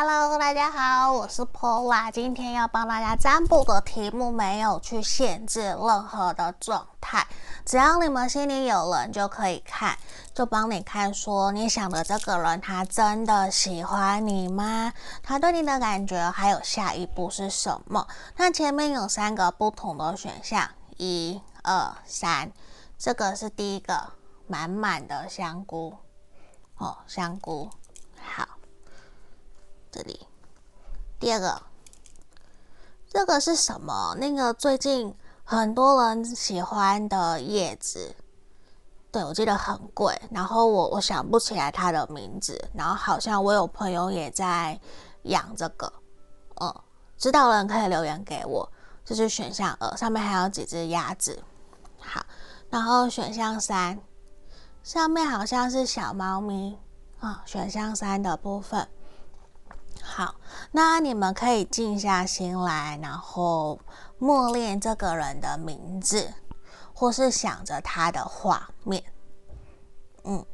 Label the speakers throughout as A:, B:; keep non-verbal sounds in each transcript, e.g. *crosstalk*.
A: Hello，大家好，我是 Paula，今天要帮大家占卜的题目没有去限制任何的状态，只要你们心里有人就可以看，就帮你看说你想的这个人他真的喜欢你吗？他对你的感觉还有下一步是什么？那前面有三个不同的选项，一、二、三，这个是第一个，满满的香菇，哦，香菇，好。这里，第二个，这个是什么？那个最近很多人喜欢的叶子，对，我记得很贵，然后我我想不起来它的名字，然后好像我有朋友也在养这个，嗯，知道的人可以留言给我。这是选项二，上面还有几只鸭子，好，然后选项三，上面好像是小猫咪啊，选项三的部分。好，那你们可以静下心来，然后默念这个人的名字，或是想着他的画面，嗯，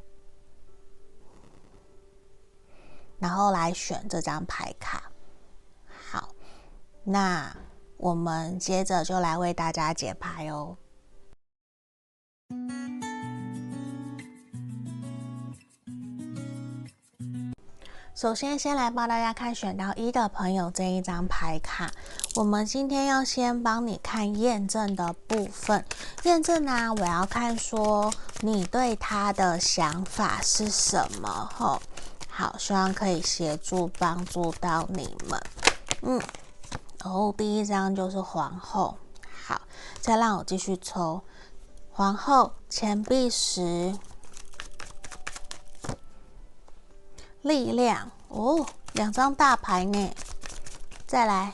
A: 然后来选这张牌卡。好，那我们接着就来为大家解牌哦。首先，先来帮大家看选到一的朋友这一张牌卡。我们今天要先帮你看验证的部分。验证呢，我要看说你对他的想法是什么？吼，好，希望可以协助帮助到你们。嗯，然后第一张就是皇后。好，再让我继续抽皇后、钱币十。力量。哦，两张大牌呢，再来。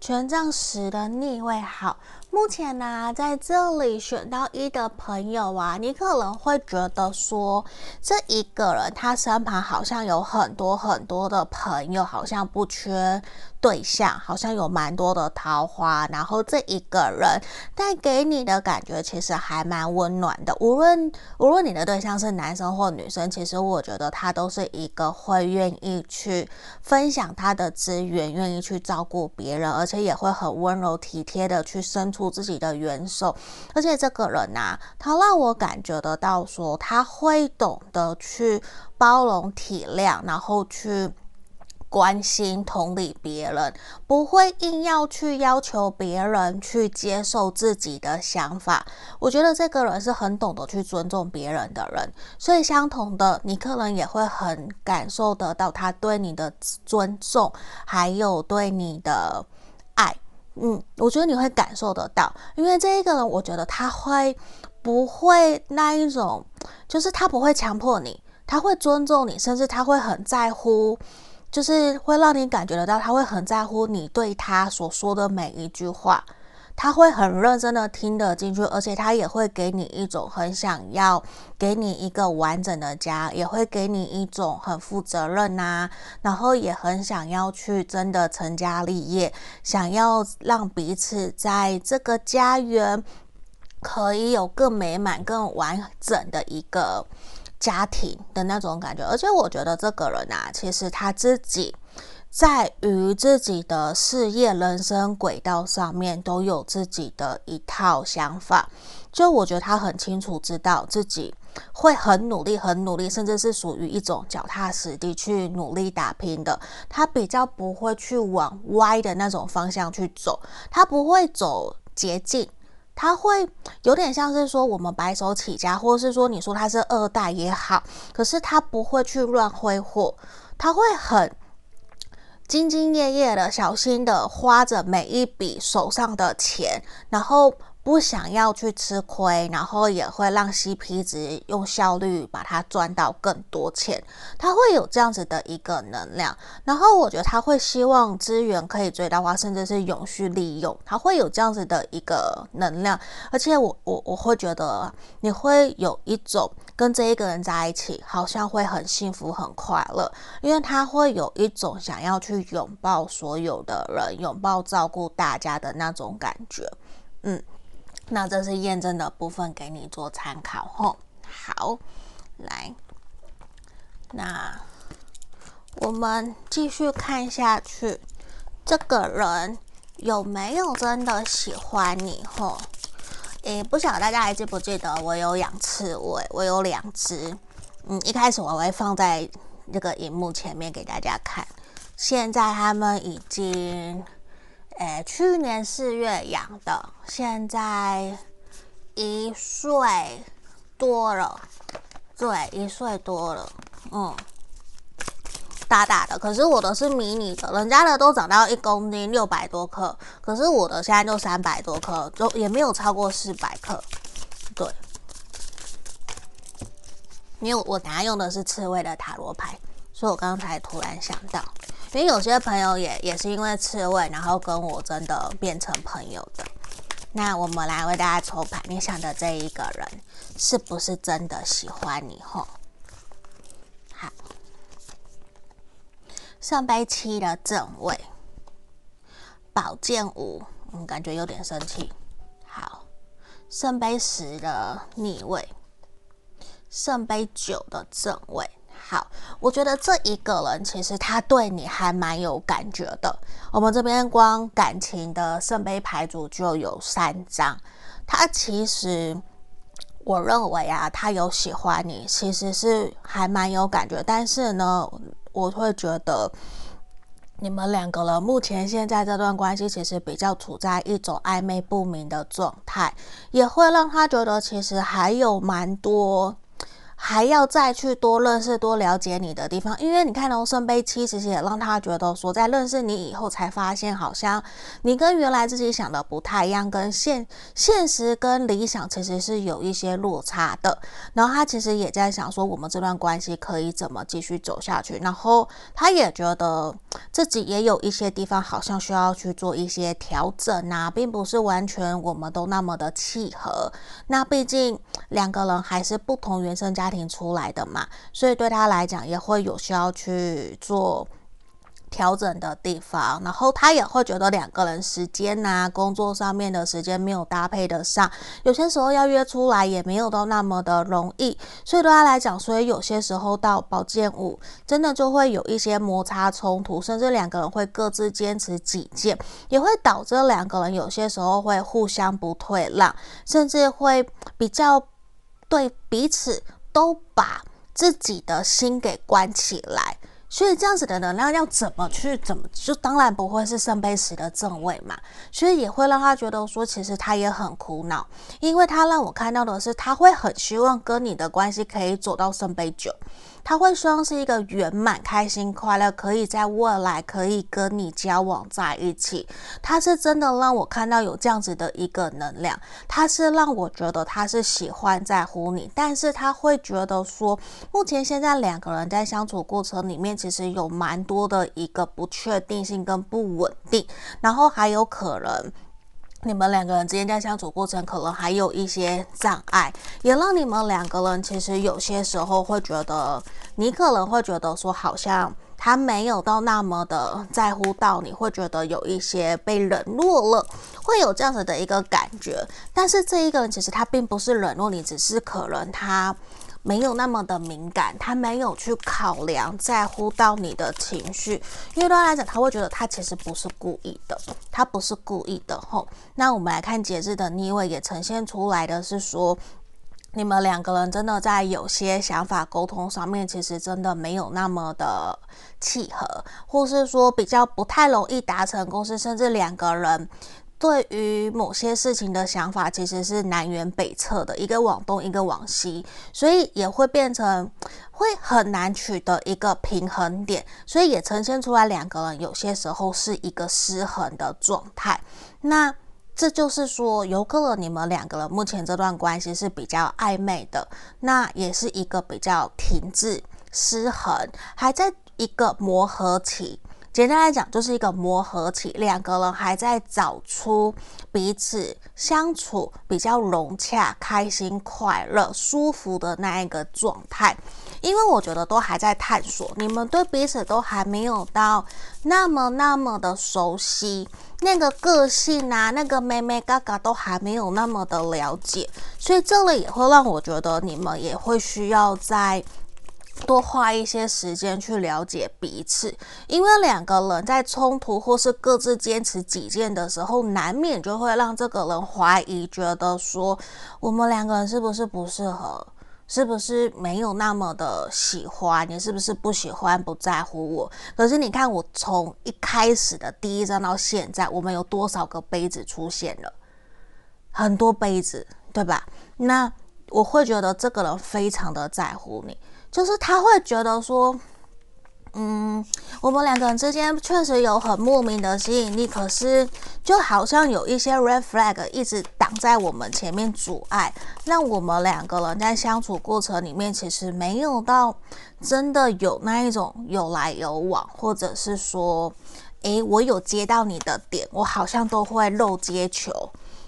A: 权杖十的逆位，好。目前呢、在这里选到一的朋友啊，你可能会觉得说，这一个人他身旁好像有很多很多的朋友，好像不缺对象，好像有蛮多的桃花。然后这一个人带给你的感觉其实还蛮温暖的。无论无论你的对象是男生或女生，其实我觉得他都是一个会愿意去分享他的资源，愿意去照顾别人，而且也会很温柔体贴的去伸出。自己的援手，而且这个人呐、啊，他让我感觉得到说，他会懂得去包容体谅，然后去关心同理别人，不会硬要去要求别人去接受自己的想法。我觉得这个人是很懂得去尊重别人的人，所以相同的，你可能也会很感受得到他对你的尊重，还有对你的爱。嗯，我觉得你会感受得到，因为这一个人，我觉得他会不会那一种，就是他不会强迫你，他会尊重你，甚至他会很在乎，就是会让你感觉得到，他会很在乎你对他所说的每一句话。他会很认真的听得进去，而且他也会给你一种很想要给你一个完整的家，也会给你一种很负责任呐，然后也很想要去真的成家立业，想要让彼此在这个家园可以有更美满、更完整的一个家庭的那种感觉。而且我觉得这个人啊，其实他自己。在于自己的事业、人生轨道上面，都有自己的一套想法。就我觉得他很清楚知道自己会很努力、很努力，甚至是属于一种脚踏实地去努力打拼的。他比较不会去往歪的那种方向去走，他不会走捷径，他会有点像是说我们白手起家，或者是说你说他是二代也好，可是他不会去乱挥霍，他会很。兢兢业业的，小心的花着每一笔手上的钱，然后不想要去吃亏，然后也会让 CP 值用效率把它赚到更多钱。他会有这样子的一个能量，然后我觉得他会希望资源可以最大化，甚至是永续利用。他会有这样子的一个能量，而且我我我会觉得你会有一种。跟这一个人在一起，好像会很幸福、很快乐，因为他会有一种想要去拥抱所有的人、拥抱照顾大家的那种感觉。嗯，那这是验证的部分，给你做参考吼。好，来，那我们继续看下去，这个人有没有真的喜欢你？吼，诶，不晓得大家还记不记得我有养刺猬，我有两只。嗯，一开始我会放在这个荧幕前面给大家看，现在他们已经，诶，去年四月养的，现在一岁多了，对，一岁多了，嗯。大大的，可是我的是迷你的，人家的都长到一公斤六百多克，可是我的现在就三百多克，就也没有超过四百克。对，因为我等下用的是刺猬的塔罗牌，所以我刚才突然想到，因为有些朋友也也是因为刺猬，然后跟我真的变成朋友的。那我们来为大家抽牌，你想的这一个人是不是真的喜欢你？吼。好圣杯七的正位，宝剑五，嗯，感觉有点生气。好，圣杯十的逆位，圣杯九的正位。好，我觉得这一个人其实他对你还蛮有感觉的。我们这边光感情的圣杯牌组就有三张，他其实我认为啊，他有喜欢你，其实是还蛮有感觉，但是呢。我会觉得你们两个人目前现在这段关系其实比较处在一种暧昧不明的状态，也会让他觉得其实还有蛮多。还要再去多认识、多了解你的地方，因为你看到圣杯七，其实也让他觉得说，在认识你以后，才发现好像你跟原来自己想的不太一样，跟现现实跟理想其实是有一些落差的。然后他其实也在想说，我们这段关系可以怎么继续走下去。然后他也觉得自己也有一些地方好像需要去做一些调整啊，并不是完全我们都那么的契合。那毕竟两个人还是不同原生家。家庭出来的嘛，所以对他来讲也会有需要去做调整的地方，然后他也会觉得两个人时间呐、工作上面的时间没有搭配得上，有些时候要约出来也没有都那么的容易，所以对他来讲，所以有些时候到宝剑五，真的就会有一些摩擦冲突，甚至两个人会各自坚持己见，也会导致两个人有些时候会互相不退让，甚至会比较对彼此。都把自己的心给关起来，所以这样子的能量要怎么去怎么，就当然不会是圣杯十的正位嘛，所以也会让他觉得说，其实他也很苦恼，因为他让我看到的是，他会很希望跟你的关系可以走到圣杯九。他会希望是一个圆满、开心、快乐，可以在未来可以跟你交往在一起。他是真的让我看到有这样子的一个能量，他是让我觉得他是喜欢在乎你，但是他会觉得说，目前现在两个人在相处过程里面，其实有蛮多的一个不确定性跟不稳定，然后还有可能。你们两个人之间在相处过程，可能还有一些障碍，也让你们两个人其实有些时候会觉得，你可能会觉得说，好像他没有到那么的在乎到你，会觉得有一些被冷落了，会有这样子的一个感觉。但是这一个人其实他并不是冷落你，只是可能他。没有那么的敏感，他没有去考量、在乎到你的情绪，因为对他来讲，他会觉得他其实不是故意的，他不是故意的。吼，那我们来看节日的逆位，也呈现出来的是说，你们两个人真的在有些想法沟通上面，其实真的没有那么的契合，或是说比较不太容易达成共识，甚至两个人。对于某些事情的想法，其实是南辕北辙的，一个往东，一个往西，所以也会变成会很难取得一个平衡点，所以也呈现出来两个人有些时候是一个失衡的状态。那这就是说，有可能你们两个人目前这段关系是比较暧昧的，那也是一个比较停滞、失衡，还在一个磨合期。简单来讲，就是一个磨合期，两个人还在找出彼此相处比较融洽、开心、快乐、舒服的那一个状态。因为我觉得都还在探索，你们对彼此都还没有到那么那么的熟悉，那个个性啊，那个妹妹嘎嘎都还没有那么的了解，所以这里也会让我觉得你们也会需要在。多花一些时间去了解彼此，因为两个人在冲突或是各自坚持己见的时候，难免就会让这个人怀疑，觉得说我们两个人是不是不适合，是不是没有那么的喜欢你，是不是不喜欢不在乎我？可是你看，我从一开始的第一章到现在，我们有多少个杯子出现了？很多杯子，对吧？那我会觉得这个人非常的在乎你。就是他会觉得说，嗯，我们两个人之间确实有很莫名的吸引力，可是就好像有一些 red flag 一直挡在我们前面阻碍，让我们两个人在相处过程里面其实没有到真的有那一种有来有往，或者是说，诶，我有接到你的点，我好像都会漏接球，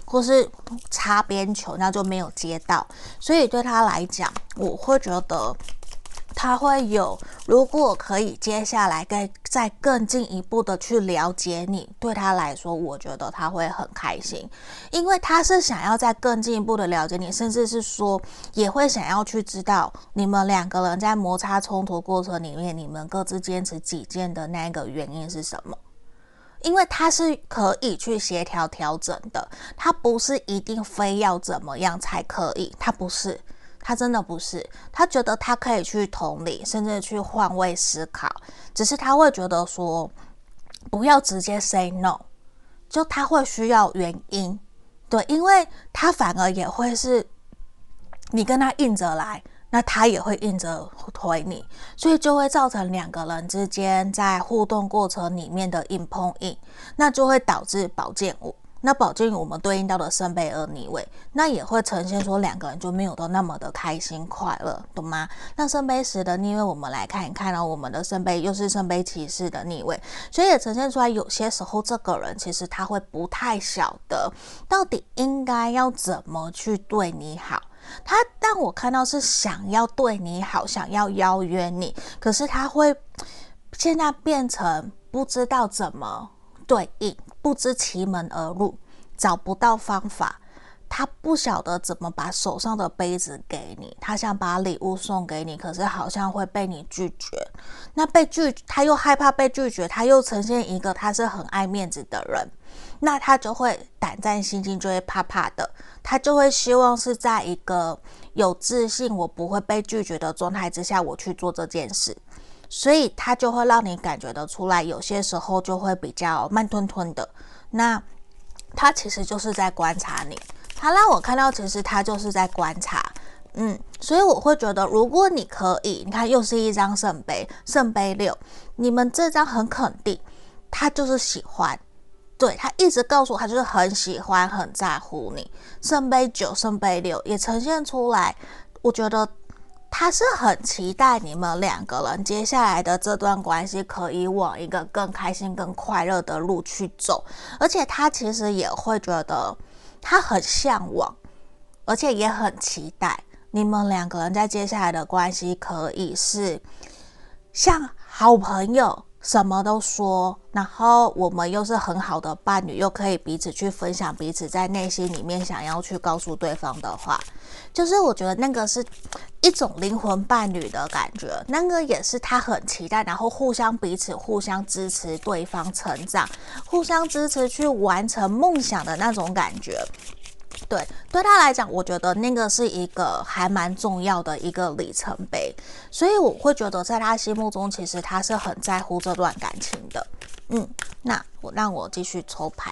A: 或是擦边球，那就没有接到，所以对他来讲，我会觉得。他会有，如果可以接下来再再更进一步的去了解你，对他来说，我觉得他会很开心，因为他是想要再更进一步的了解你，甚至是说也会想要去知道你们两个人在摩擦冲突过程里面，你们各自坚持己见的那个原因是什么？因为他是可以去协调调整的，他不是一定非要怎么样才可以，他不是。他真的不是，他觉得他可以去同理，甚至去换位思考，只是他会觉得说，不要直接 say no，就他会需要原因，对，因为他反而也会是，你跟他硬着来，那他也会硬着回你，所以就会造成两个人之间在互动过程里面的硬碰硬，那就会导致宝剑五。那宝剑我们对应到的圣杯二逆位，那也会呈现说两个人就没有都那么的开心快乐，懂吗？那圣杯十的逆位，我们来看一看呢，我们的圣杯又是圣杯骑士的逆位，所以也呈现出来，有些时候这个人其实他会不太晓得到底应该要怎么去对你好。他让我看到是想要对你好，想要邀约你，可是他会现在变成不知道怎么对应。不知其门而入，找不到方法，他不晓得怎么把手上的杯子给你，他想把礼物送给你，可是好像会被你拒绝。那被拒，他又害怕被拒绝，他又呈现一个他是很爱面子的人，那他就会胆战心惊，就会怕怕的，他就会希望是在一个有自信，我不会被拒绝的状态之下，我去做这件事。所以他就会让你感觉得出来，有些时候就会比较慢吞吞的。那他其实就是在观察你，他让我看到，其实他就是在观察。嗯，所以我会觉得，如果你可以，你看又是一张圣杯，圣杯六，你们这张很肯定，他就是喜欢，对，他一直告诉我，他就是很喜欢，很在乎你。圣杯九、圣杯六也呈现出来，我觉得。他是很期待你们两个人接下来的这段关系可以往一个更开心、更快乐的路去走，而且他其实也会觉得他很向往，而且也很期待你们两个人在接下来的关系可以是像好朋友。什么都说，然后我们又是很好的伴侣，又可以彼此去分享彼此在内心里面想要去告诉对方的话，就是我觉得那个是一种灵魂伴侣的感觉，那个也是他很期待，然后互相彼此互相支持对方成长，互相支持去完成梦想的那种感觉。对，对他来讲，我觉得那个是一个还蛮重要的一个里程碑，所以我会觉得在他心目中，其实他是很在乎这段感情的。嗯，那我让我继续抽牌，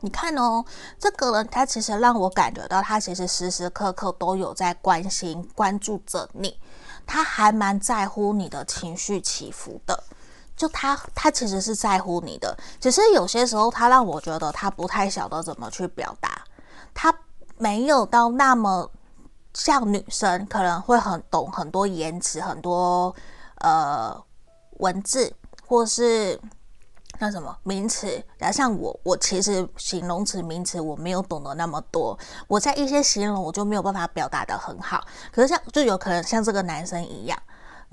A: 你看哦，这个人他其实让我感觉到，他其实时时刻刻都有在关心、关注着你，他还蛮在乎你的情绪起伏的，就他他其实是在乎你的，只是有些时候他让我觉得他不太晓得怎么去表达。他没有到那么像女生，可能会很懂很多言辞，很多呃文字，或是那什么名词。然后像我，我其实形容词、名词我没有懂得那么多，我在一些形容我就没有办法表达得很好。可是像就有可能像这个男生一样，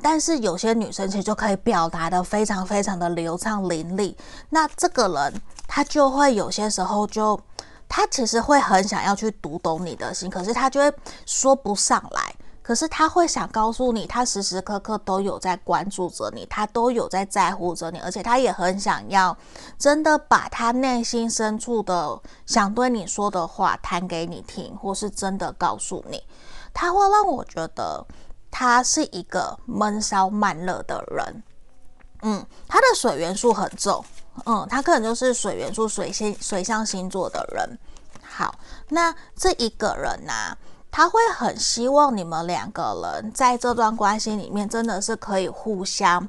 A: 但是有些女生其实就可以表达得非常非常的流畅伶俐。那这个人他就会有些时候就。他其实会很想要去读懂你的心，可是他就会说不上来。可是他会想告诉你，他时时刻刻都有在关注着你，他都有在在乎着你，而且他也很想要真的把他内心深处的想对你说的话谈给你听，或是真的告诉你。他会让我觉得他是一个闷骚慢热的人。嗯，他的水元素很重。嗯，他可能就是水元素、水星、水象星座的人。好，那这一个人呢、他会很希望你们两个人在这段关系里面，真的是可以互相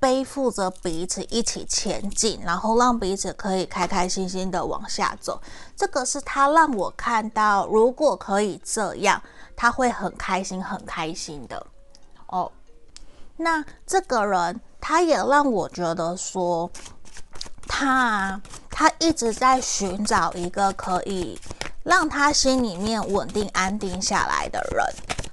A: 背负着彼此一起前进，然后让彼此可以开开心心的往下走。这个是他让我看到，如果可以这样，他会很开心、很开心的。哦，那这个人，他也让我觉得说。他，他一直在寻找一个可以让他心里面稳定安定下来的人。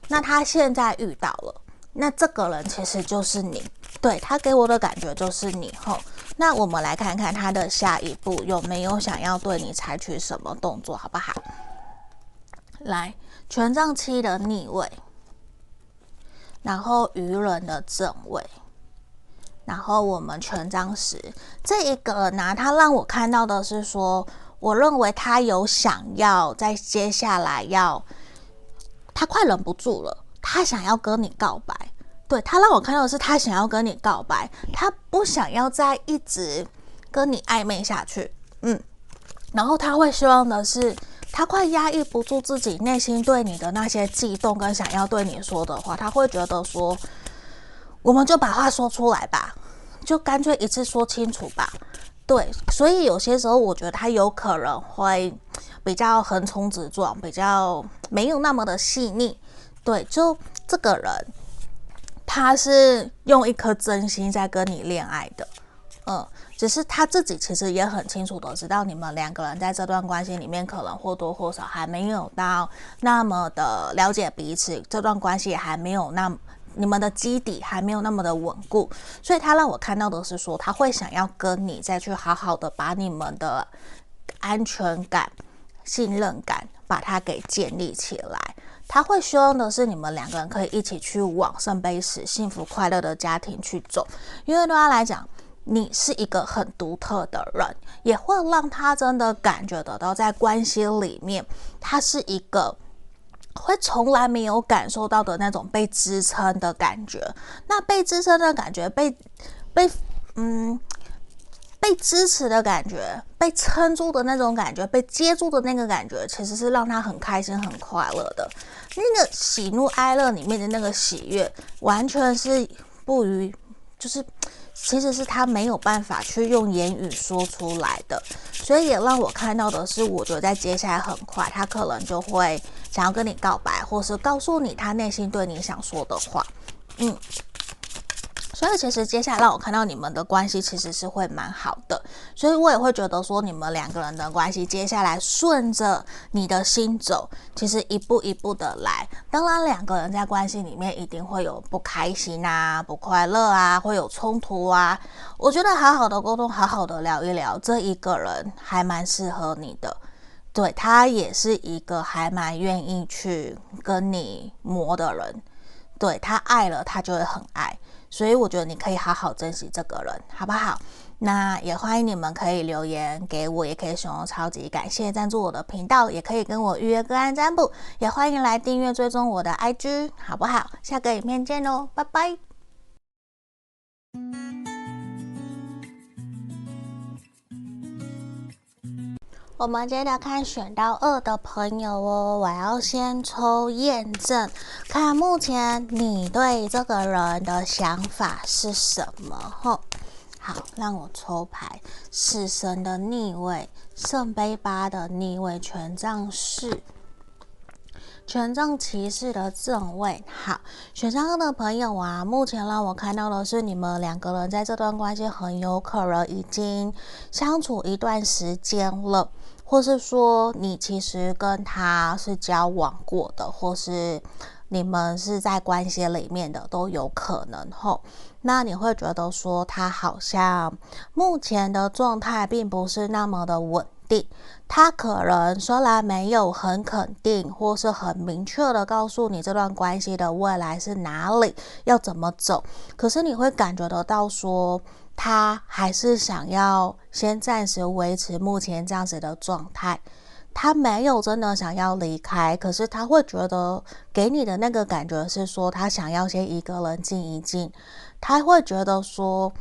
A: 那他现在遇到了，那这个人其实就是你。对，他给我的感觉就是你。吼，那我们来看看他的下一步有没有想要对你采取什么动作，好不好？来，权杖七的逆位，然后愚人的正位。然后我们权杖十这一个呢，他让我看到的是说，我认为他有想要在接下来要，他快忍不住了，他想要跟你告白。对，他让我看到的是，他想要跟你告白，他不想要再一直跟你暧昧下去。嗯，然后他会希望的是，他快压抑不住自己内心对你的那些悸动跟想要对你说的话，他会觉得说，我们就把话说出来吧。就干脆一次说清楚吧，对，所以有些时候我觉得他有可能会比较横冲直撞，比较没有那么的细腻，对，就这个人他是用一颗真心在跟你恋爱的，嗯，只是他自己其实也很清楚的知道你们两个人在这段关系里面可能或多或少还没有到那么的了解彼此，这段关系还没有那么。你们的基底还没有那么的稳固，所以他让我看到的是说，他会想要跟你再去好好的把你们的安全感、信任感把它给建立起来。他会希望的是你们两个人可以一起去往圣杯十幸福快乐的家庭去走，因为对他来讲，你是一个很独特的人，也会让他真的感觉得到在关系里面，他是一个。会从来没有感受到的那种被支撑的感觉，那被支撑的感觉，被被嗯被支持的感觉，被撑住的那种感觉，被接住的那个感觉，其实是让他很开心、很快乐的。那个喜怒哀乐里面的那个喜悦，完全是不于就是。其实是他没有办法去用言语说出来的，所以也让我看到的是，我觉得在接下来很快，他可能就会想要跟你告白，或是告诉你他内心对你想说的话，嗯。所以其实接下来让我看到你们的关系其实是会蛮好的，所以我也会觉得说你们两个人的关系接下来顺着你的心走，其实一步一步的来。当然两个人在关系里面一定会有不开心啊、不快乐啊，会有冲突啊。我觉得好好的沟通，好好的聊一聊，这一个人还蛮适合你的，对，他也是一个还蛮愿意去跟你磨的人，对，他爱了，他就会很爱。所以我觉得你可以好好珍惜这个人，好不好？那也欢迎你们可以留言给我，也可以使用超级感谢赞助我的频道，也可以跟我预约个案占卜，也欢迎来订阅追踪我的 IG，好不好？下个影片见喽，拜拜。我们接着看选到二的朋友哦，我要先抽验证，看目前你对这个人的想法是什么？吼，好，让我抽牌，死神的逆位，圣杯八的逆位，权杖四，权杖骑士的正位。好，选上二的朋友啊，目前让我看到的是你们两个人在这段关系很有可能已经相处一段时间了。或是说你其实跟他是交往过的，或是你们是在关系里面的都有可能吼。那你会觉得说他好像目前的状态并不是那么的稳定。他可能虽然没有很肯定，或是很明确的告诉你这段关系的未来是哪里，要怎么走，可是你会感觉得到说，他还是想要先暂时维持目前这样子的状态。他没有真的想要离开，可是他会觉得给你的那个感觉是说，他想要先一个人静一静，他会觉得说。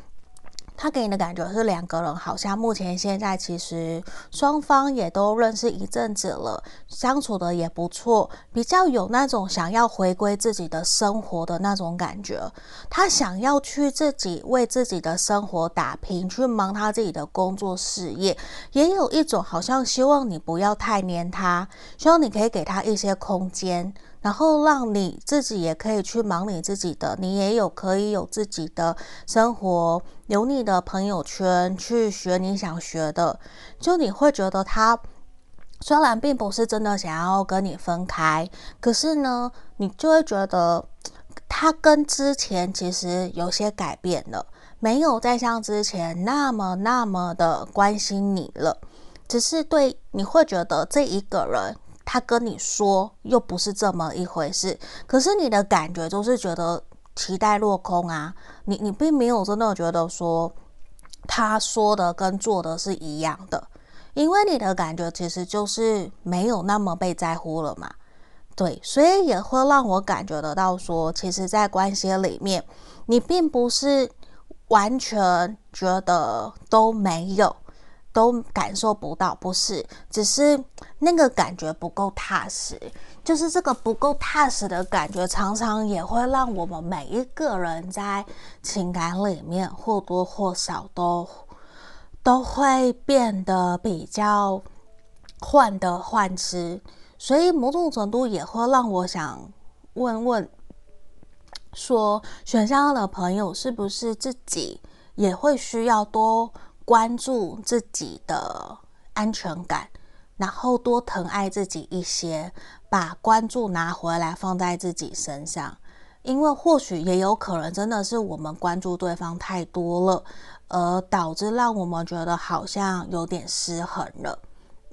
A: 他给你的感觉是两个人好像目前现在其实双方也都认识一阵子了，相处的也不错，比较有那种想要回归自己的生活的那种感觉。他想要去自己为自己的生活打拼，去忙他自己的工作事业，也有一种好像希望你不要太黏他，希望你可以给他一些空间。然后让你自己也可以去忙你自己的，你也有可以有自己的生活，有你的朋友圈，去学你想学的。就你会觉得他虽然并不是真的想要跟你分开，可是呢，你就会觉得他跟之前其实有些改变了，没有再像之前那么那么的关心你了，只是对你会觉得这一个人。他跟你说又不是这么一回事，可是你的感觉就是觉得期待落空啊！你你并没有真的觉得说他说的跟做的是一样的，因为你的感觉其实就是没有那么被在乎了嘛。对，所以也会让我感觉得到说，其实，在关系里面，你并不是完全觉得都没有。都感受不到，不是，只是那个感觉不够踏实。就是这个不够踏实的感觉，常常也会让我们每一个人在情感里面或多或少都都会变得比较患得患失。所以某种程度也会让我想问问，说选项二的朋友是不是自己也会需要多关注自己的安全感，然后多疼爱自己一些，把关注拿回来放在自己身上，因为或许也有可能真的是我们关注对方太多了，而导致让我们觉得好像有点失衡了。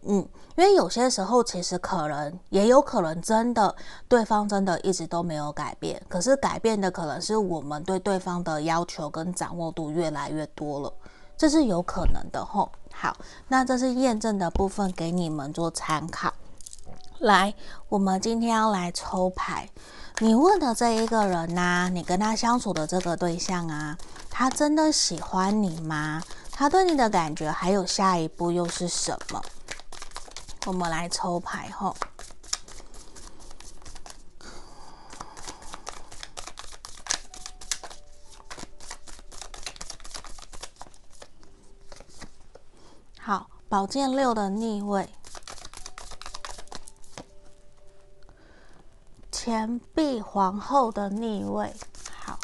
A: 嗯，因为有些时候其实可能也有可能真的对方真的一直都没有改变，可是改变的可能是我们对对方的要求跟掌握度越来越多了。这是有可能的吼。好，那这是验证的部分，给你们做参考。来，我们今天要来抽牌。你问的这一个人呐、你跟他相处的这个对象啊，他真的喜欢你吗？他对你的感觉还有下一步又是什么？我们来抽牌吼。好，宝剑六的逆位，钱币皇后的逆位，好，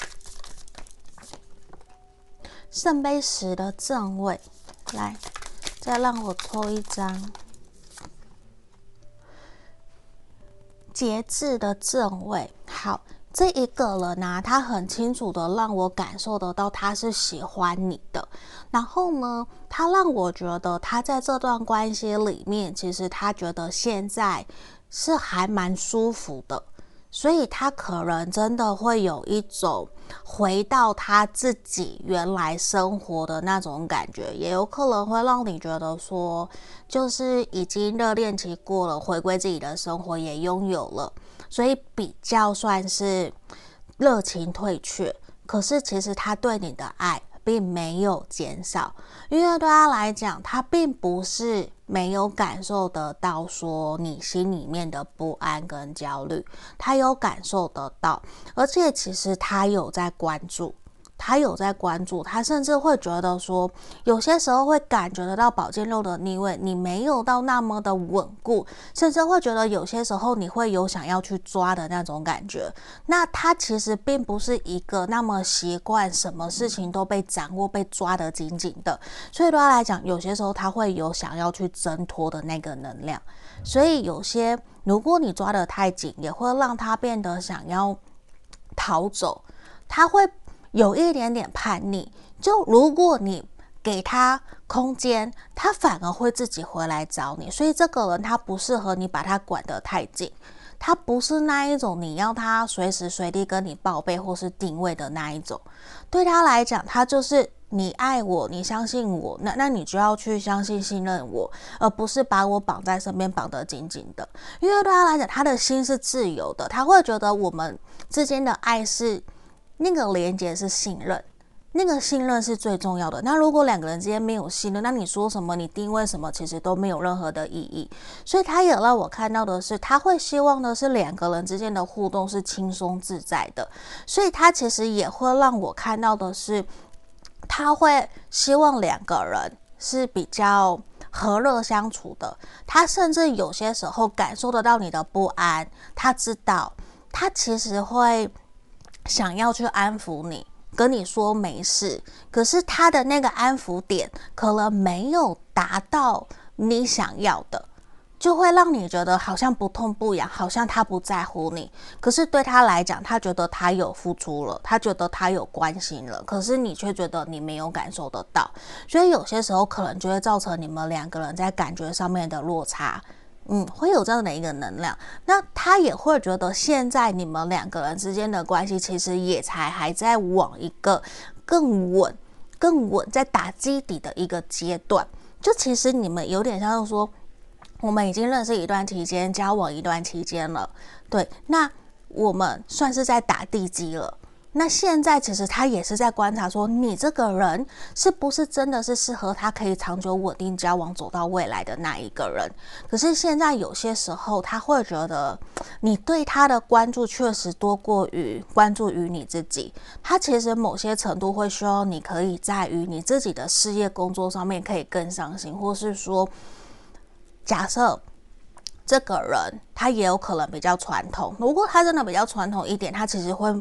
A: 圣杯十的正位，来，再让我抽一张，节制的正位，好。这一个人呢、他很清楚的让我感受得到他是喜欢你的，然后呢，他让我觉得他在这段关系里面，其实他觉得现在是还蛮舒服的，所以他可能真的会有一种回到他自己原来生活的那种感觉，也有可能会让你觉得说，就是已经热恋期过了，回归自己的生活也拥有了。所以比较算是热情退却，可是其实他对你的爱并没有减少，因为对他来讲，他并不是没有感受得到说你心里面的不安跟焦虑，他有感受得到，而且其实他有在关注。他有在关注，他甚至会觉得说，有些时候会感觉得到宝剑六的逆位，你没有到那么的稳固，甚至会觉得有些时候你会有想要去抓的那种感觉。那他其实并不是一个那么习惯什么事情都被掌握、被抓得紧紧的，所以对他来讲，有些时候他会有想要去挣脱的那个能量。所以有些如果你抓得太紧，也会让他变得想要逃走，他会。有一点点叛逆，就如果你给他空间，他反而会自己回来找你。所以这个人他不适合你把他管得太紧，他不是那一种你要他随时随地跟你报备或是定位的那一种。对他来讲，他就是你爱我，你相信我，那那你就要去相信信任我，而不是把我绑在身边绑得紧紧的。因为对他来讲，他的心是自由的，他会觉得我们之间的爱是那个连接是信任。那个信任是最重要的。那如果两个人之间没有信任，那你说什么，你定位什么，其实都没有任何的意义。所以他也让我看到的是，他会希望的是两个人之间的互动是轻松自在的。所以他其实也会让我看到的是，他会希望两个人是比较和乐相处的。他甚至有些时候感受得到你的不安，他知道，他其实会想要去安抚你。跟你说没事，可是他的那个安抚点可能没有达到你想要的，就会让你觉得好像不痛不痒，好像他不在乎你。可是对他来讲，他觉得他有付出了，他觉得他有关心了，可是你却觉得你没有感受得到，所以有些时候可能就会造成你们两个人在感觉上面的落差。嗯，会有这样的一个能量，那他也会觉得现在你们两个人之间的关系其实也才还在往一个更稳、更稳在打基底的一个阶段。就其实你们有点像是说，我们已经认识一段期间，交往一段期间了，对，那我们算是在打地基了。那现在其实他也是在观察，说你这个人是不是真的是适合他可以长久稳定交往走到未来的那一个人？可是现在有些时候他会觉得，你对他的关注确实多过于关注于你自己。他其实某些程度会希望你可以在于你自己的事业工作上面可以更上心，或是说，假设这个人他也有可能比较传统，如果他真的比较传统一点，他其实会。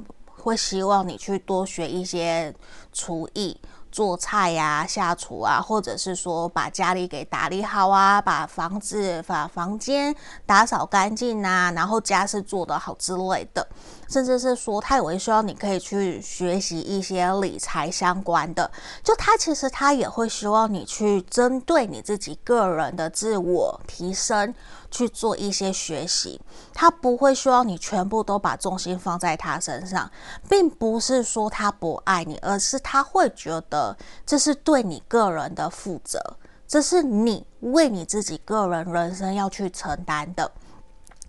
A: 会希望你去多学一些厨艺。做菜呀、下厨啊，或者是说把家里给打理好啊，把房子、把房间打扫干净啊，然后家事做得好之类的，甚至是说他也会希望你可以去学习一些理财相关的。就他其实他也会希望你去针对你自己个人的自我提升去做一些学习，他不会希望你全部都把重心放在他身上，并不是说他不爱你，而是他会觉得。这是对你个人的负责，这是你为你自己个人人生要去承担的。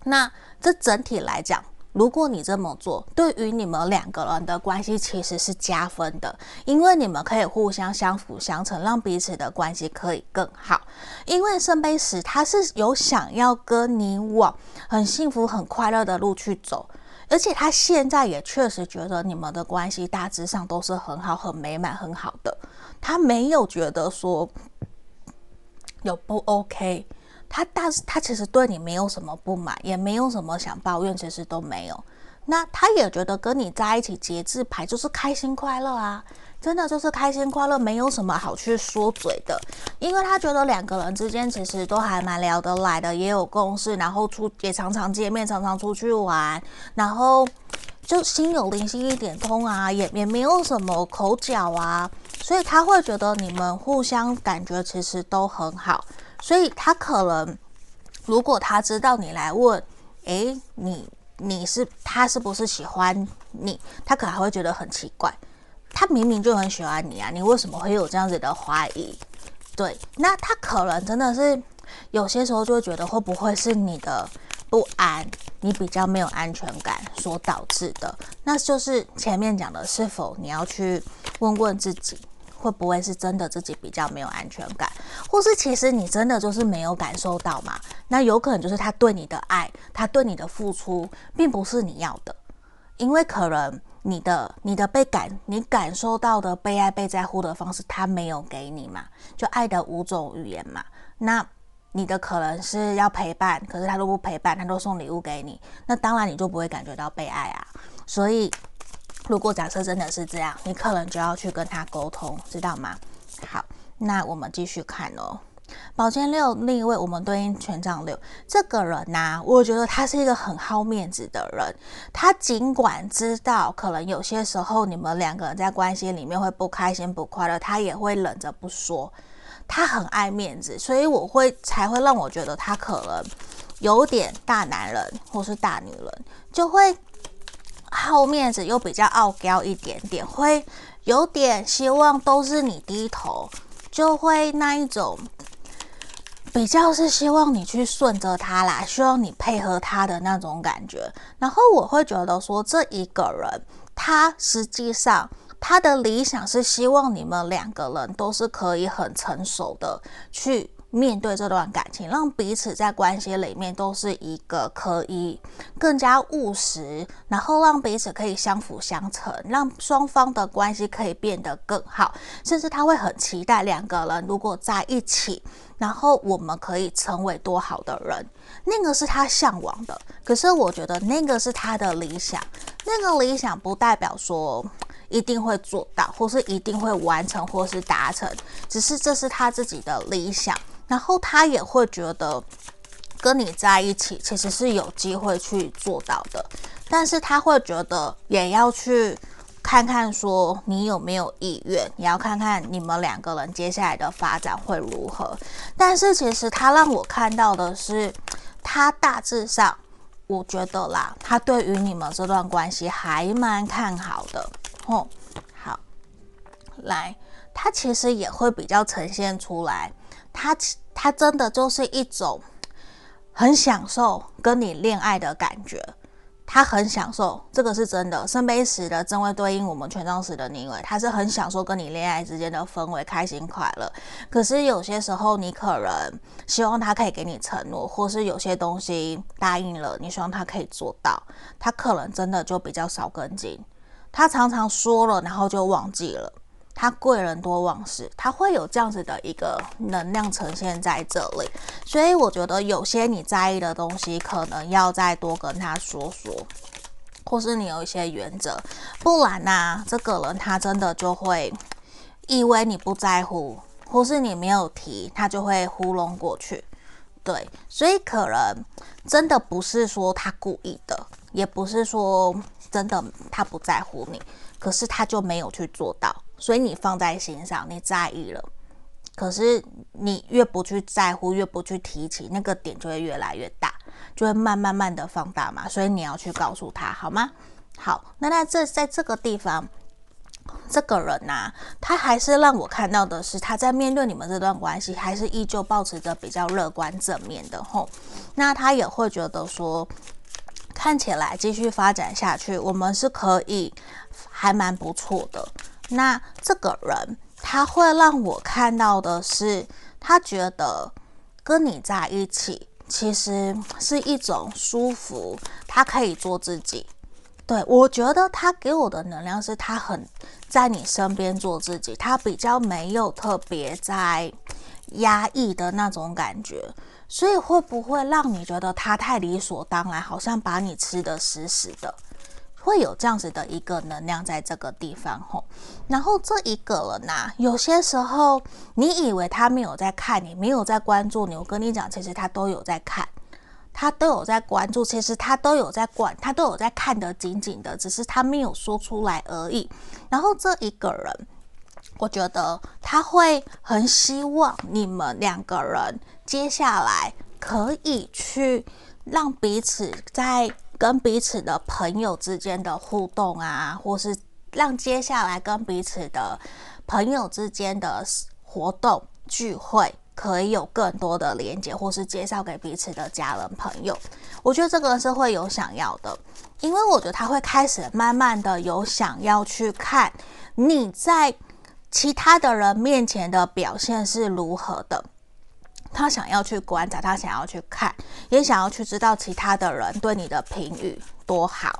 A: 那这整体来讲，如果你这么做，对于你们两个人的关系其实是加分的，因为你们可以互相相辅相成，让彼此的关系可以更好。因为圣杯十他是有想要跟你往很幸福、很快乐的路去走。而且他现在也确实觉得你们的关系大致上都是很好、很美满、很好的。他没有觉得说有不 OK，他但是他其实对你没有什么不满，也没有什么想抱怨，其实都没有。那他也觉得跟你在一起节制牌就是开心快乐啊。真的就是开心快乐，没有什么好去说嘴的，因为他觉得两个人之间其实都还蛮聊得来的，也有共识，然后出也常常见面，常常出去玩，然后就心有灵犀一点通啊，也也没有什么口角啊，所以他会觉得你们互相感觉其实都很好，所以他可能如果他知道你来问，诶，你你是他是不是喜欢你，他可能还会觉得很奇怪。他明明就很喜欢你啊，你为什么会有这样子的怀疑？对，那他可能真的是有些时候就会觉得会不会是你的不安，你比较没有安全感所导致的？那就是前面讲的，是否你要去问问自己，会不会是真的自己比较没有安全感，或是其实你真的就是没有感受到嘛？那有可能就是他对你的爱，他对你的付出，并不是你要的，因为可能。你的你的被感你感受到的被爱被在乎的方式，他没有给你嘛？就爱的五种语言嘛。那你的可能是要陪伴，可是他都不陪伴，他都送礼物给你，那当然你就不会感觉到被爱啊。所以，如果假设真的是这样，你可能就要去跟他沟通，知道吗？好，那我们继续看哦。宝剑六，另一位我们对应权杖六这个人呐、我觉得他是一个很好面子的人。他尽管知道可能有些时候你们两个人在关系里面会不开心、不快乐，他也会忍着不说。他很爱面子，所以我会才会让我觉得他可能有点大男人或是大女人，就会好面子又比较傲娇一点点，会有点希望都是你低头，就会那一种比较是希望你去顺着他啦，希望你配合他的那种感觉。然后我会觉得说，这一个人他实际上。他的理想是希望你们两个人都是可以很成熟的去面对这段感情，让彼此在关系里面都是一个可以更加务实，然后让彼此可以相辅相成，让双方的关系可以变得更好，甚至他会很期待两个人如果在一起，然后我们可以成为多好的人，那个是他向往的。可是我觉得那个是他的理想，那个理想不代表说。一定会做到，或是一定会完成，或是达成，只是这是他自己的理想，然后他也会觉得跟你在一起其实是有机会去做到的，但是他会觉得也要去看看说你有没有意愿，也要看看你们两个人接下来的发展会如何。但是其实他让我看到的是，他大致上我觉得啦，他对于你们这段关系还蛮看好的。哦，好，来，他其实也会比较呈现出来，他他真的就是一种很享受跟你恋爱的感觉，他很享受，这个是真的。圣杯十的正位对应我们权杖十的逆位，他是很享受跟你恋爱之间的氛围，开心快乐。可是有些时候，你可能希望他可以给你承诺，或是有些东西答应了，你希望他可以做到，他可能真的就比较少跟进。他常常说了，然后就忘记了。他贵人多忘事，他会有这样子的一个能量呈现在这里。所以我觉得有些你在意的东西，可能要再多跟他说说，或是你有一些原则，不然呢、这个人他真的就会以为你不在乎，或是你没有提，他就会糊弄过去。对，所以可能真的不是说他故意的，也不是说。真的，他不在乎你，可是他就没有去做到，所以你放在心上，你在意了。可是你越不去在乎，越不去提起，那个点就会越来越大，就会慢慢慢的放大嘛。所以你要去告诉他，好吗？好，那那这在这个地方，这个人呐、他还是让我看到的是，他在面对你们这段关系，还是依旧保持着比较乐观正面的吼。那他也会觉得说。看起来继续发展下去，我们是可以还蛮不错的。那这个人他会让我看到的是，他觉得跟你在一起其实是一种舒服，他可以做自己。对，我觉得他给我的能量是他很在你身边做自己，他比较没有特别在压抑的那种感觉。所以会不会让你觉得他太理所当然，好像把你吃得死死的，会有这样子的一个能量在这个地方吼。然后这一个人呐，有些时候你以为他没有在看你，没有在关注你，我跟你讲，其实他都有在看，他都有在关注，其实他都有在管，他都有在看得紧紧的，只是他没有说出来而已。然后这一个人，我觉得他会很希望你们两个人。接下来可以去让彼此在跟彼此的朋友之间的互动啊，或是让接下来跟彼此的朋友之间的活动聚会可以有更多的连接，或是介绍给彼此的家人朋友。我觉得这个是会有想要的，因为我觉得他会开始慢慢的有想要去看你在其他的人面前的表现是如何的。他想要去观察，他想要去看，也想要去知道其他的人对你的评语多好。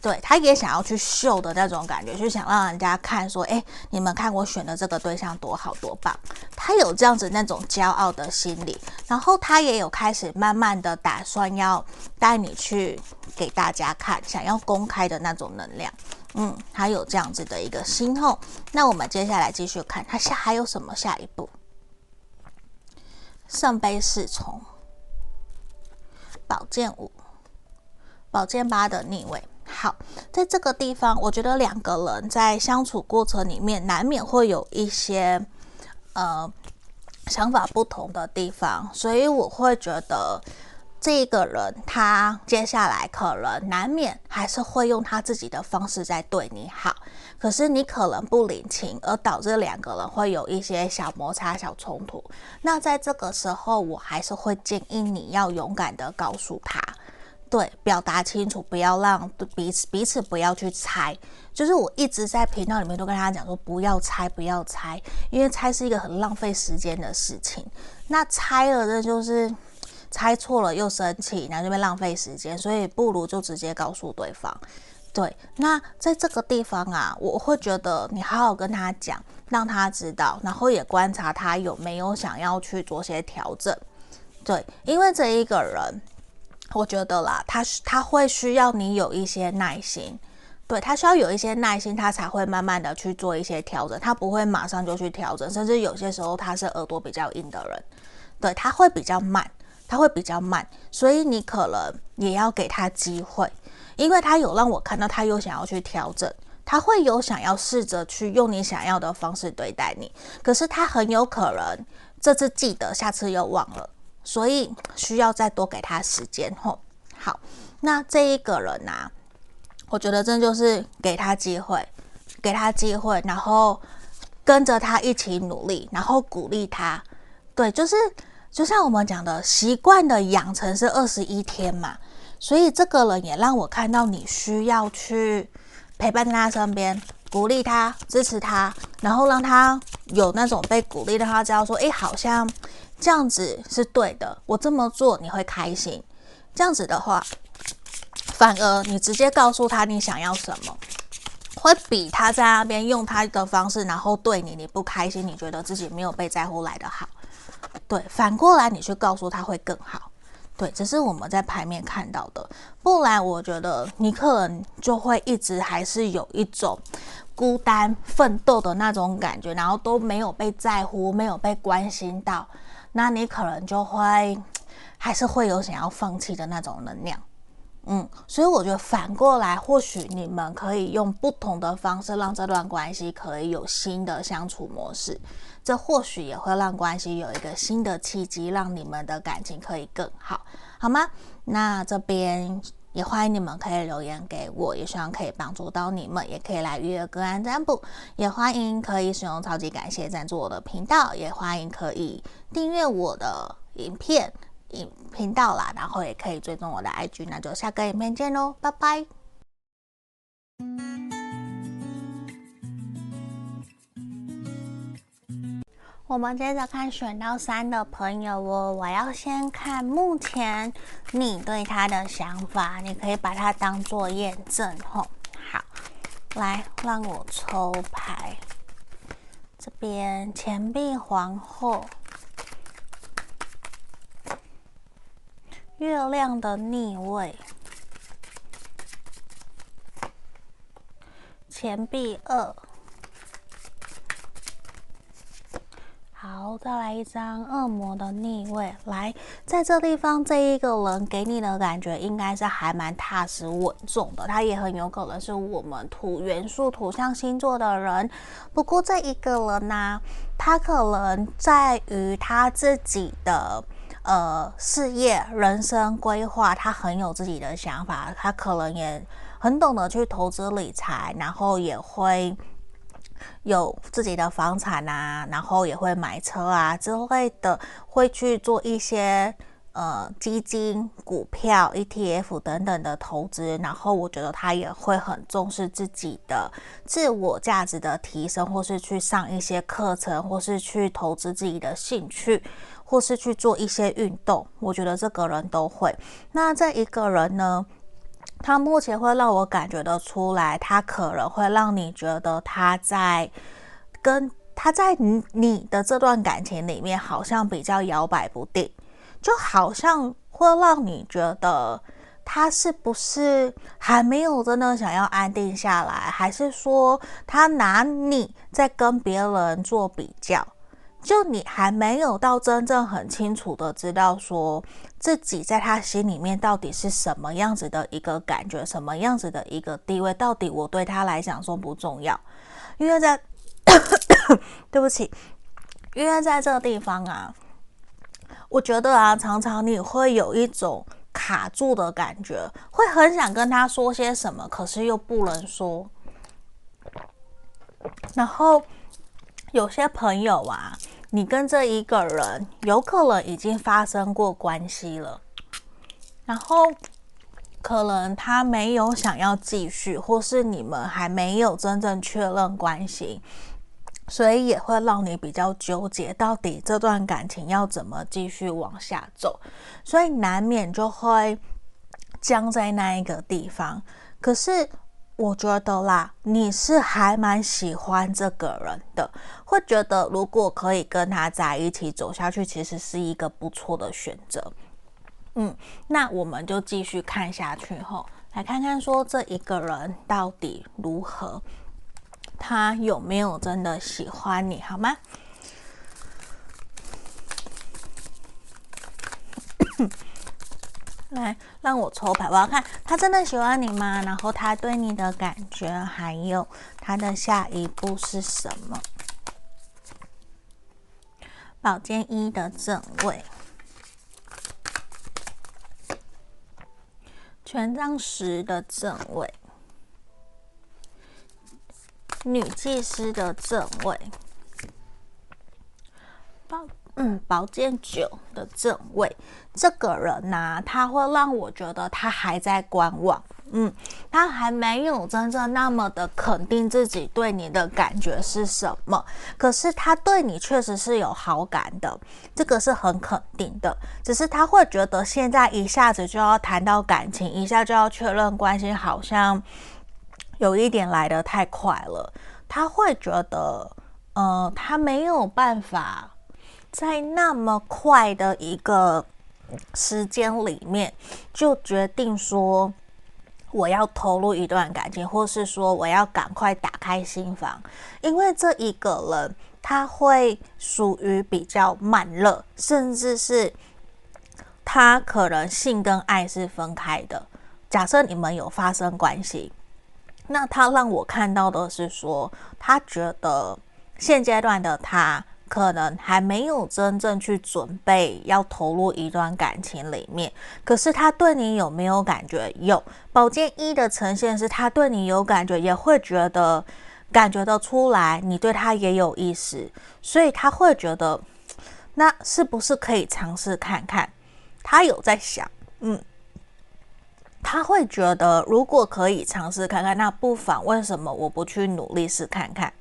A: 对，他也想要去秀的那种感觉，就想让人家看说：“诶，你们看我选的这个对象多好多棒。”他有这样子那种骄傲的心理，然后他也有开始慢慢的打算要带你去给大家看，想要公开的那种能量。嗯，他有这样子的一个心后。那我们接下来继续看他下还有什么下一步。圣杯侍从，宝剑五，宝剑八的逆位。好，在这个地方，我觉得两个人在相处过程里面，难免会有一些呃想法不同的地方，所以我会觉得。这个人他接下来可能难免还是会用他自己的方式在对你好，可是你可能不领情，而导致两个人会有一些小摩擦、小冲突。那在这个时候，我还是会建议你要勇敢的告诉他，对，表达清楚，不要让彼此彼此不要去猜。就是我一直在频道里面都跟他讲说，不要猜，不要猜，因为猜是一个很浪费时间的事情。那猜了，这就是。猜错了又生气，然后就边浪费时间，所以不如就直接告诉对方。对，那在这个地方啊，我会觉得你好好跟他讲，让他知道，然后也观察他有没有想要去做些调整。对，因为这一个人，我觉得啦，他他会需要你有一些耐心，对，他需要有一些耐心，他才会慢慢的去做一些调整，他不会马上就去调整，甚至有些时候他是耳朵比较硬的人，对，他会比较慢。他会比较慢，所以你可能也要给他机会，因为他有让我看到，他有想要去调整，他会有想要试着去用你想要的方式对待你，可是他很有可能这次记得，下次又忘了，所以需要再多给他时间吼。好，那这一个人呢、啊，我觉得这就是给他机会，给他机会，然后跟着他一起努力，然后鼓励他，对，就是。就像我们讲的，习惯的养成是二十一天嘛，所以这个人也让我看到你需要去陪伴在他身边，鼓励他、支持他，然后让他有那种被鼓励，让他知道说，诶，好像这样子是对的，我这么做你会开心。这样子的话，反而你直接告诉他你想要什么，会比他在那边用他的方式，然后对你你不开心，你觉得自己没有被在乎来的好。对，反过来你去告诉他会更好。对，只是我们在牌面看到的。不然，我觉得你可能就会一直还是有一种孤单奋斗的那种感觉，然后都没有被在乎，没有被关心到，那你可能就会还是会有想要放弃的那种能量。嗯，所以我觉得反过来，或许你们可以用不同的方式，让这段关系可以有新的相处模式。这或许也会让关系有一个新的契机，让你们的感情可以更好，好吗？那这边也欢迎你们可以留言给我，也希望可以帮助到你们，也可以来预约个案占卜，也欢迎可以使用超级感谢赞助我的频道，也欢迎可以订阅我的影片影频道啦，然后也可以追踪我的 IG，那就下个影片见喽，拜拜。我们接着看选到三的朋友哦，我要先看目前你对他的想法，你可以把它当做验证吼。好，来让我抽牌，这边钱币皇后，月亮的逆位，钱币二。好，再来一张恶魔的逆位。来，在这地方，这一个人给你的感觉应该是还蛮踏实稳重的。他也很有可能是我们土元素、土象星座的人。不过这一个人呢、他可能在于他自己的呃事业、人生规划，他很有自己的想法。他可能也很懂得去投资理财，然后也会。有自己的房产啊，然后也会买车啊之类的，会去做一些呃基金、股票、ETF 等等的投资。然后我觉得他也会很重视自己的自我价值的提升，或是去上一些课程，或是去投资自己的兴趣，或是去做一些运动。我觉得这个人都会。那这一个人呢？他目前会让我感觉得出来，他可能会让你觉得他在跟他在你你的这段感情里面好像比较摇摆不定，就好像会让你觉得他是不是还没有真的想要安定下来，还是说他拿你在跟别人做比较？就你还没有到真正很清楚的知道说自己在他心里面到底是什么样子的一个感觉，什么样子的一个地位，到底我对他来讲重不重要？因为在 *coughs* 对不起，因为在这个地方啊，我觉得啊，常常你会有一种卡住的感觉，会很想跟他说些什么，可是又不能说。然后有些朋友啊，你跟这一个人有可能已经发生过关系了，然后可能他没有想要继续，或是你们还没有真正确认关系，所以也会让你比较纠结，到底这段感情要怎么继续往下走，所以难免就会僵在那一个地方。可是。我觉得啦，你是还蛮喜欢这个人的，会觉得如果可以跟他在一起走下去，其实是一个不错的选择。嗯，那我们就继续看下去后，来看看说这一个人到底如何，他有没有真的喜欢你，好吗？*coughs* 来，让我抽牌，我要看他真的喜欢你吗？然后他对你的感觉，还有他的下一步是什么？宝剑一的正位，权杖十的正位，女祭司的正位，宝。嗯，宝剑九的正位，这个人呢、他会让我觉得他还在观望，嗯，他还没有真正那么的肯定自己对你的感觉是什么。可是他对你确实是有好感的，这个是很肯定的。只是他会觉得现在一下子就要谈到感情，一下就要确认关系，好像有一点来得太快了。他会觉得，呃，他没有办法。在那么快的一个时间里面，就决定说我要投入一段感情，或是说我要赶快打开心房，因为这一个人他会属于比较慢热，甚至是他可能性跟爱是分开的。假设你们有发生关系，那他让我看到的是说，他觉得现阶段的他。可能还没有真正去准备要投入一段感情里面，可是他对你有没有感觉？有。宝剑一的呈现是他对你有感觉，也会觉得感觉得出来，你对他也有意思，所以他会觉得，那是不是可以尝试看看？他有在想，嗯，他会觉得如果可以尝试看看，那不妨为什么我不去努力试看看？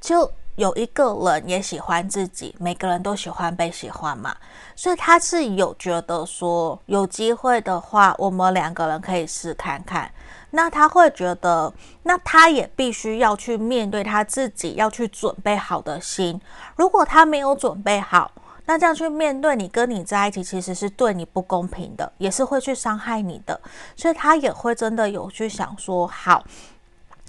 A: 就。有一个人也喜欢自己，每个人都喜欢被喜欢嘛，所以他是有觉得说有机会的话，我们两个人可以试看看。那他会觉得，那他也必须要去面对他自己要去准备好的心。如果他没有准备好，那这样去面对你跟你在一起，其实是对你不公平的，也是会去伤害你的。所以他也会真的有去想说，好。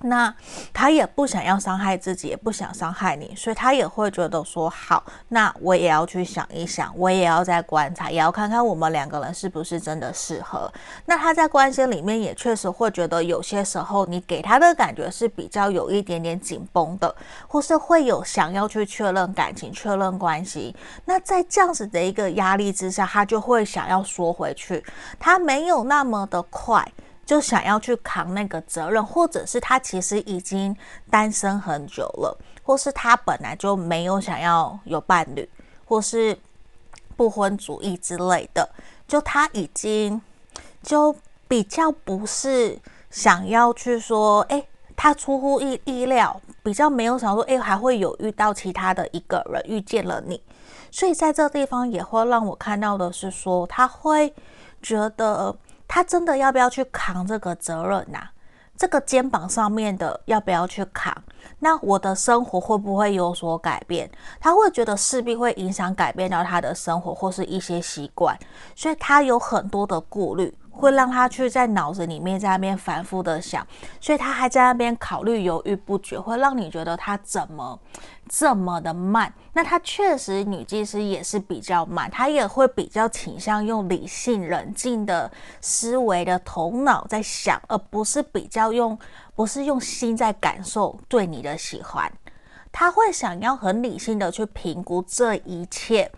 A: 那他也不想要伤害自己，也不想伤害你，所以他也会觉得说好，那我也要去想一想，我也要再观察，也要看看我们两个人是不是真的适合。那他在关系里面也确实会觉得有些时候你给他的感觉是比较有一点点紧绷的，或是会有想要去确认感情、确认关系。那在这样子的一个压力之下，他就会想要缩回去，他没有那么的快。就想要去扛那个责任，或者是他其实已经单身很久了，或是他本来就没有想要有伴侣，或是不婚主义之类的，就他已经就比较不是想要去说，诶，他出乎意意料，比较没有想说，诶，还会有遇到其他的一个人遇见了你，所以在这地方也会让我看到的是说，他会觉得。他真的要不要去扛这个责任呐、这个肩膀上面的要不要去扛？那我的生活会不会有所改变？他会觉得势必会影响改变到他的生活或是一些习惯，所以他有很多的顾虑。会让他去在脑子里面在那边反复的想，所以他还在那边考虑犹豫不决，会让你觉得他怎么这么的慢？那他确实女技师也是比较慢，他也会比较倾向用理性冷静的思维的头脑在想，而不是比较用不是用心在感受对你的喜欢。他会想要很理性的去评估这一切，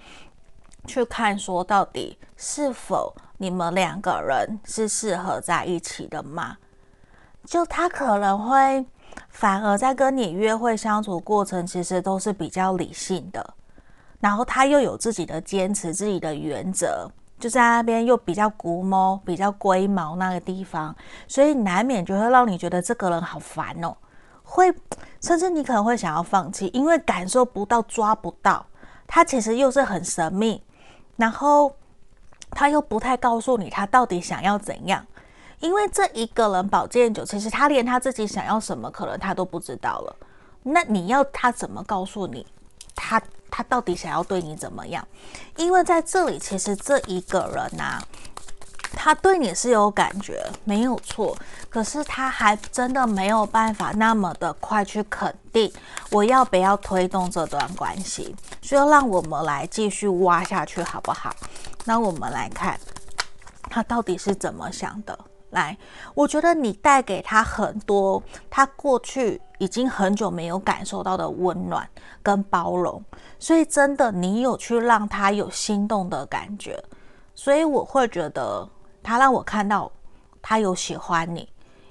A: 去看说到底是否你们两个人是适合在一起的吗？就他可能会反而在跟你约会相处过程，其实都是比较理性的，然后他又有自己的坚持、自己的原则。就在那边又比较龟毛，比较龟毛那个地方，所以难免就会让你觉得这个人好烦哦，会甚至你可能会想要放弃，因为感受不到、抓不到，他其实又是很神秘，然后他又不太告诉你他到底想要怎样，因为这一个人宝剑九，其实他连他自己想要什么，可能他都不知道了，那你要他怎么告诉你他？他到底想要对你怎么样？因为在这里，其实这一个人呐、他对你是有感觉，没有错。可是他还真的没有办法那么的快去肯定我要不要推动这段关系。所以让我们来继续挖下去，好不好？那我们来看他到底是怎么想的。来，我觉得你带给他很多，他过去已经很久没有感受到的温暖跟包容。所以真的，你有去让他有心动的感觉，所以我会觉得他让我看到他有喜欢你，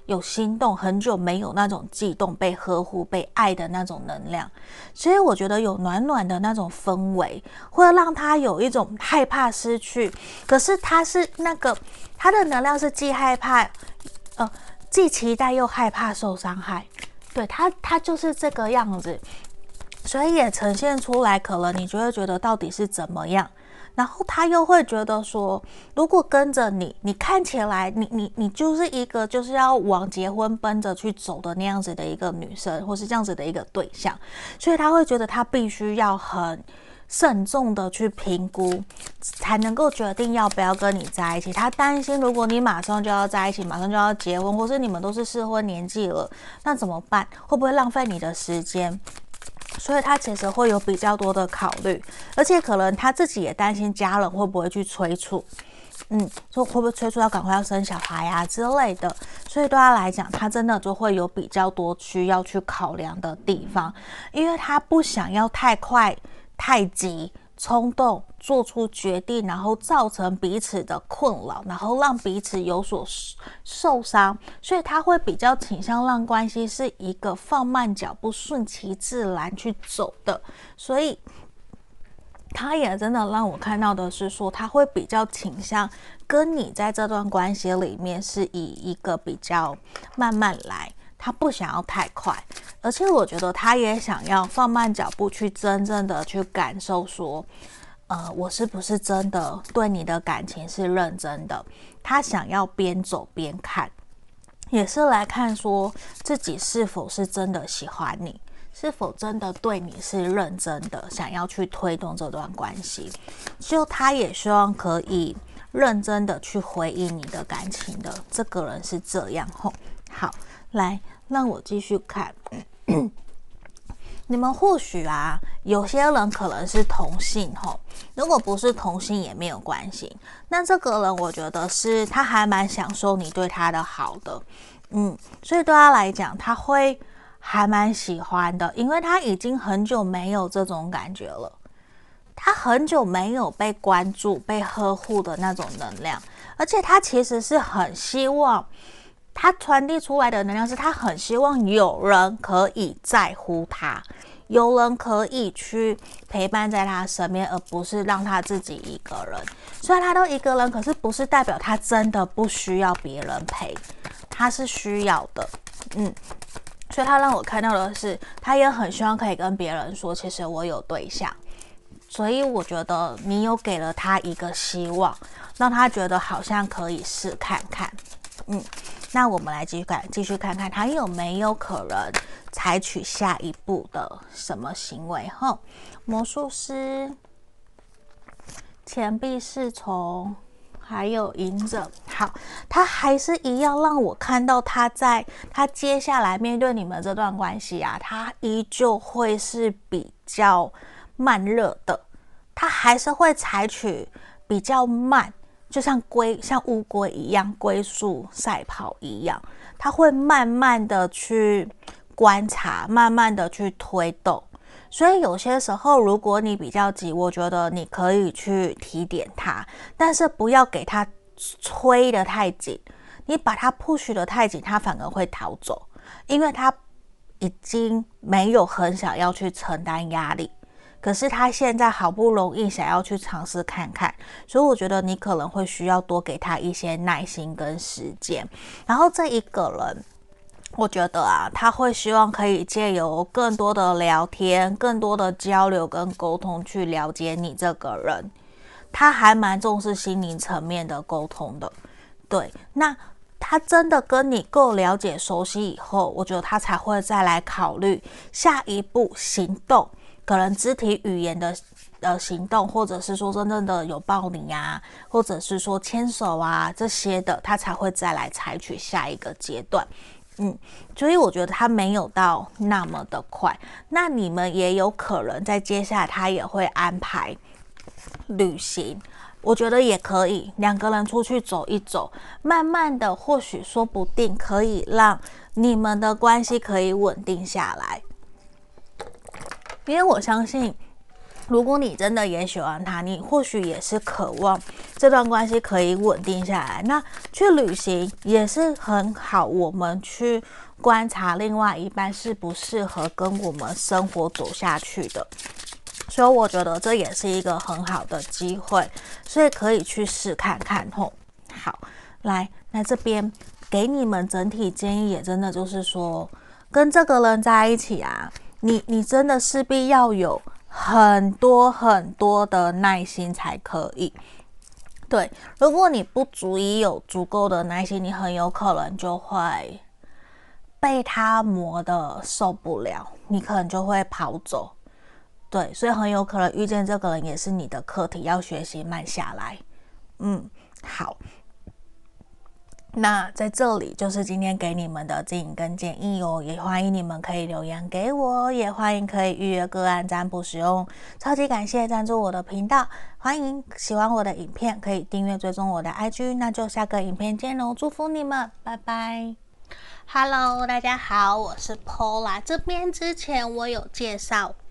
A: 有心动，很久没有那种悸动、被呵护、被爱的那种能量。所以我觉得有暖暖的那种氛围，会让他有一种害怕失去。可是他是那个他的能量是既害怕，呃，既期待又害怕受伤害。对他，他就是这个样子。所以也呈现出来，可能你就会觉得到底是怎么样，然后他又会觉得说，如果跟着你，你看起来你你你就是一个就是要往结婚奔着去走的那样子的一个女生，或是这样子的一个对象，所以他会觉得他必须要很慎重的去评估，才能够决定要不要跟你在一起。他担心如果你马上就要在一起，马上就要结婚，或是你们都是适婚年纪了，那怎么办？会不会浪费你的时间？所以他其实会有比较多的考虑，而且可能他自己也担心家人会不会去催促，嗯，说会不会催促要赶快要生小孩呀、啊、之类的。所以对他来讲，他真的就会有比较多需要去考量的地方，因为他不想要太快、太急。冲动做出决定，然后造成彼此的困扰，然后让彼此有所受伤，所以他会比较倾向让关系是一个放慢脚步、顺其自然去走的。所以，他也真的让我看到的是说，他会比较倾向跟你在这段关系里面是以一个比较慢慢来，他不想要太快。而且我觉得他也想要放慢脚步，去真正的去感受说，呃，我是不是真的对你的感情是认真的？他想要边走边看，也是来看说自己是否是真的喜欢你，是否真的对你是认真的，想要去推动这段关系。就他也希望可以认真的去回应你的感情的，这个人是这样吼。好，来让我继续看。*coughs* 你们或许啊，有些人可能是同性吼，如果不是同性也没有关系。那这个人，我觉得是他还蛮享受你对他的好的，嗯，所以对他来讲，他会还蛮喜欢的，因为他已经很久没有这种感觉了，他很久没有被关注、被呵护的那种能量，而且他其实是很希望。他传递出来的能量是他很希望有人可以在乎他，有人可以去陪伴在他身边，而不是让他自己一个人。虽然他都一个人，可是不是代表他真的不需要别人陪，他是需要的。嗯，所以他让我看到的是，他也很希望可以跟别人说，其实我有对象。所以我觉得你有给了他一个希望，让他觉得好像可以试看看。嗯。那我们来继续看，继续看看他有没有可能采取下一步的什么行为？哈，魔术师、钱币侍从，还有隐者。好，他还是一样让我看到他在他接下来面对你们这段关系啊，他依旧会是比较慢热的，他还是会采取比较慢。就像龟，像乌龟一样，龟速赛跑一样，它会慢慢的去观察，慢慢的去推动，所以有些时候，如果你比较急，我觉得你可以去提点他，但是不要给他催得太紧。你把他 push 得太紧，他反而会逃走，因为他已经没有很想要去承担压力。可是他现在好不容易想要去尝试看看，所以我觉得你可能会需要多给他一些耐心跟时间。然后这一个人，我觉得啊，他会希望可以借由更多的聊天、更多的交流跟沟通去了解你这个人。他还蛮重视心灵层面的沟通的。对，那他真的跟你够了解、熟悉以后，我觉得他才会再来考虑下一步行动。可能肢体语言的呃行动，或者是说真正的有抱你啊，或者是说牵手啊这些的，他才会再来采取下一个阶段。嗯，所以我觉得他没有到那么的快。那你们也有可能在接下来他也会安排旅行，我觉得也可以两个人出去走一走，慢慢的或许说不定可以让你们的关系可以稳定下来。因为我相信，如果你真的也喜欢他，你或许也是渴望这段关系可以稳定下来。那去旅行也是很好，我们去观察另外一半适不适合跟我们生活走下去的。所以我觉得这也是一个很好的机会，所以可以去试看看吼。好，来，那这边给你们整体建议，也真的就是说，跟这个人在一起啊。你你真的势必要有很多很多的耐心才可以。对，如果你不足以有足够的耐心，你很有可能就会被他磨得受不了，你可能就会跑走。对，所以很有可能遇见这个人也是你的课题，要学习慢下来。嗯，好。那在这里就是今天给你们的指引跟建议哦，也欢迎你们可以留言给我，也欢迎可以预约个案占卜使用。超级感谢赞助我的频道，欢迎喜欢我的影片可以订阅追踪我的 IG，那就下个影片见喽，祝福你们，拜拜。Hello，大家好，我是 Paula，这边之前我有介绍